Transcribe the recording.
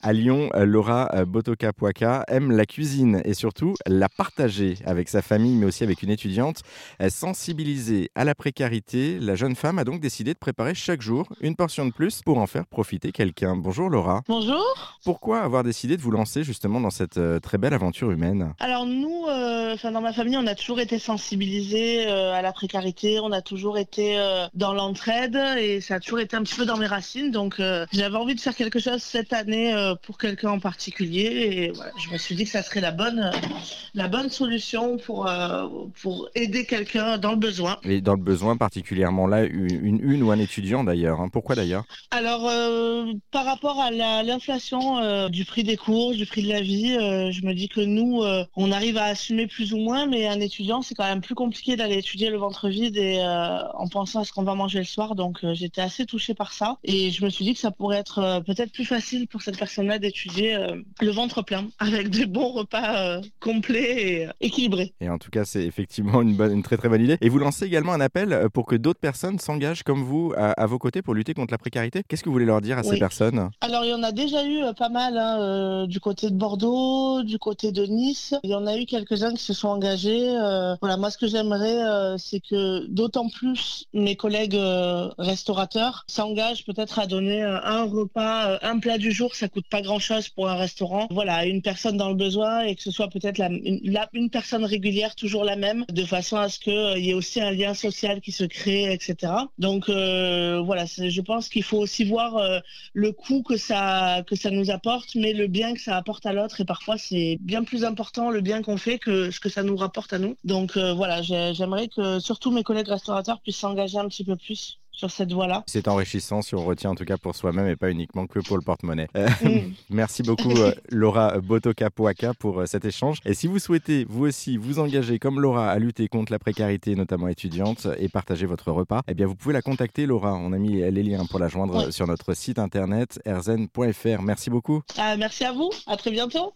À Lyon, euh, Laura euh, Botoka-Poaka aime la cuisine et surtout la partager avec sa famille, mais aussi avec une étudiante. Euh, Sensibilisée à la précarité, la jeune femme a donc décidé de préparer chaque jour une portion de plus pour en faire profiter quelqu'un. Bonjour Laura. Bonjour. Pourquoi avoir décidé de vous lancer justement dans cette très belle aventure humaine? Alors nous, euh, enfin dans ma famille, on a toujours été sensibilisés euh, à la précarité, on a toujours été euh, dans l'entraide et ça a toujours été un petit peu dans mes racines. Donc euh, j'avais envie de faire quelque chose cette année pour quelqu'un en particulier et voilà, je me suis dit que ça serait la bonne, la bonne solution pour pour aider quelqu'un dans le besoin. Et dans le besoin particulièrement là, une, une ou un étudiant d'ailleurs. hein. Pourquoi d'ailleurs? Alors, euh, par rapport à la- l'inflation euh, du prix des cours, du prix de la vie, euh, je me dis que nous, on arrive à assumer plus ou moins, mais un étudiant, c'est quand même plus compliqué d'aller étudier le ventre vide et euh, en pensant à ce qu'on va manger le soir. Donc, euh, j'étais assez touchée par ça et je me suis dit que ça pourrait être euh, peut-être plus facile pour cette personne-là d'étudier le ventre plein avec des bons repas complets et équilibrés. Et en tout cas, c'est effectivement une, bonne, une très très bonne idée. Et vous lancez également un appel pour que d'autres personnes s'engagent comme vous à, à vos côtés pour lutter contre la précarité. Qu'est-ce que vous voulez leur dire à ces personnes? Alors, il y en a déjà eu pas mal hein, du côté de Bordeaux, du côté de Nice. Il y en a eu quelques-uns qui se sont engagés. euh, voilà, moi, ce que j'aimerais, euh, c'est que d'autant plus mes collègues euh, restaurateurs s'engagent peut-être à donner un repas, un plat du jour. Ça coûte pas grand-chose pour un restaurant. Voilà, une personne dans le besoin et que ce soit peut-être la, une, la- une personne régulière, toujours la même, de façon à ce qu'il y ait aussi un lien social qui se crée, etc. Donc, voilà, je pense qu'il faut aussi voir le coût que ça que ça nous apporte, mais le bien que ça apporte à l'autre. Et parfois, c'est bien plus important le bien qu'on fait que ce que ça nous rapporte à nous. Donc euh, voilà, j'ai- j'aimerais que surtout mes collègues restaurateurs puissent s'engager un petit peu plus sur cette voie-là. C'est enrichissant si on retient en tout cas pour soi-même et pas uniquement que pour le porte-monnaie. Euh, Mm. Merci beaucoup euh, Laura Botoka-Poaka pour euh, cet échange. Et si vous souhaitez vous aussi vous engager comme Laura à lutter contre la précarité, notamment étudiante, et partager votre repas, eh bien vous pouvez la contacter Laura. On a mis les liens pour la joindre Oui. sur notre site internet erzen.fr. Merci beaucoup. Ah, merci à vous, à très bientôt.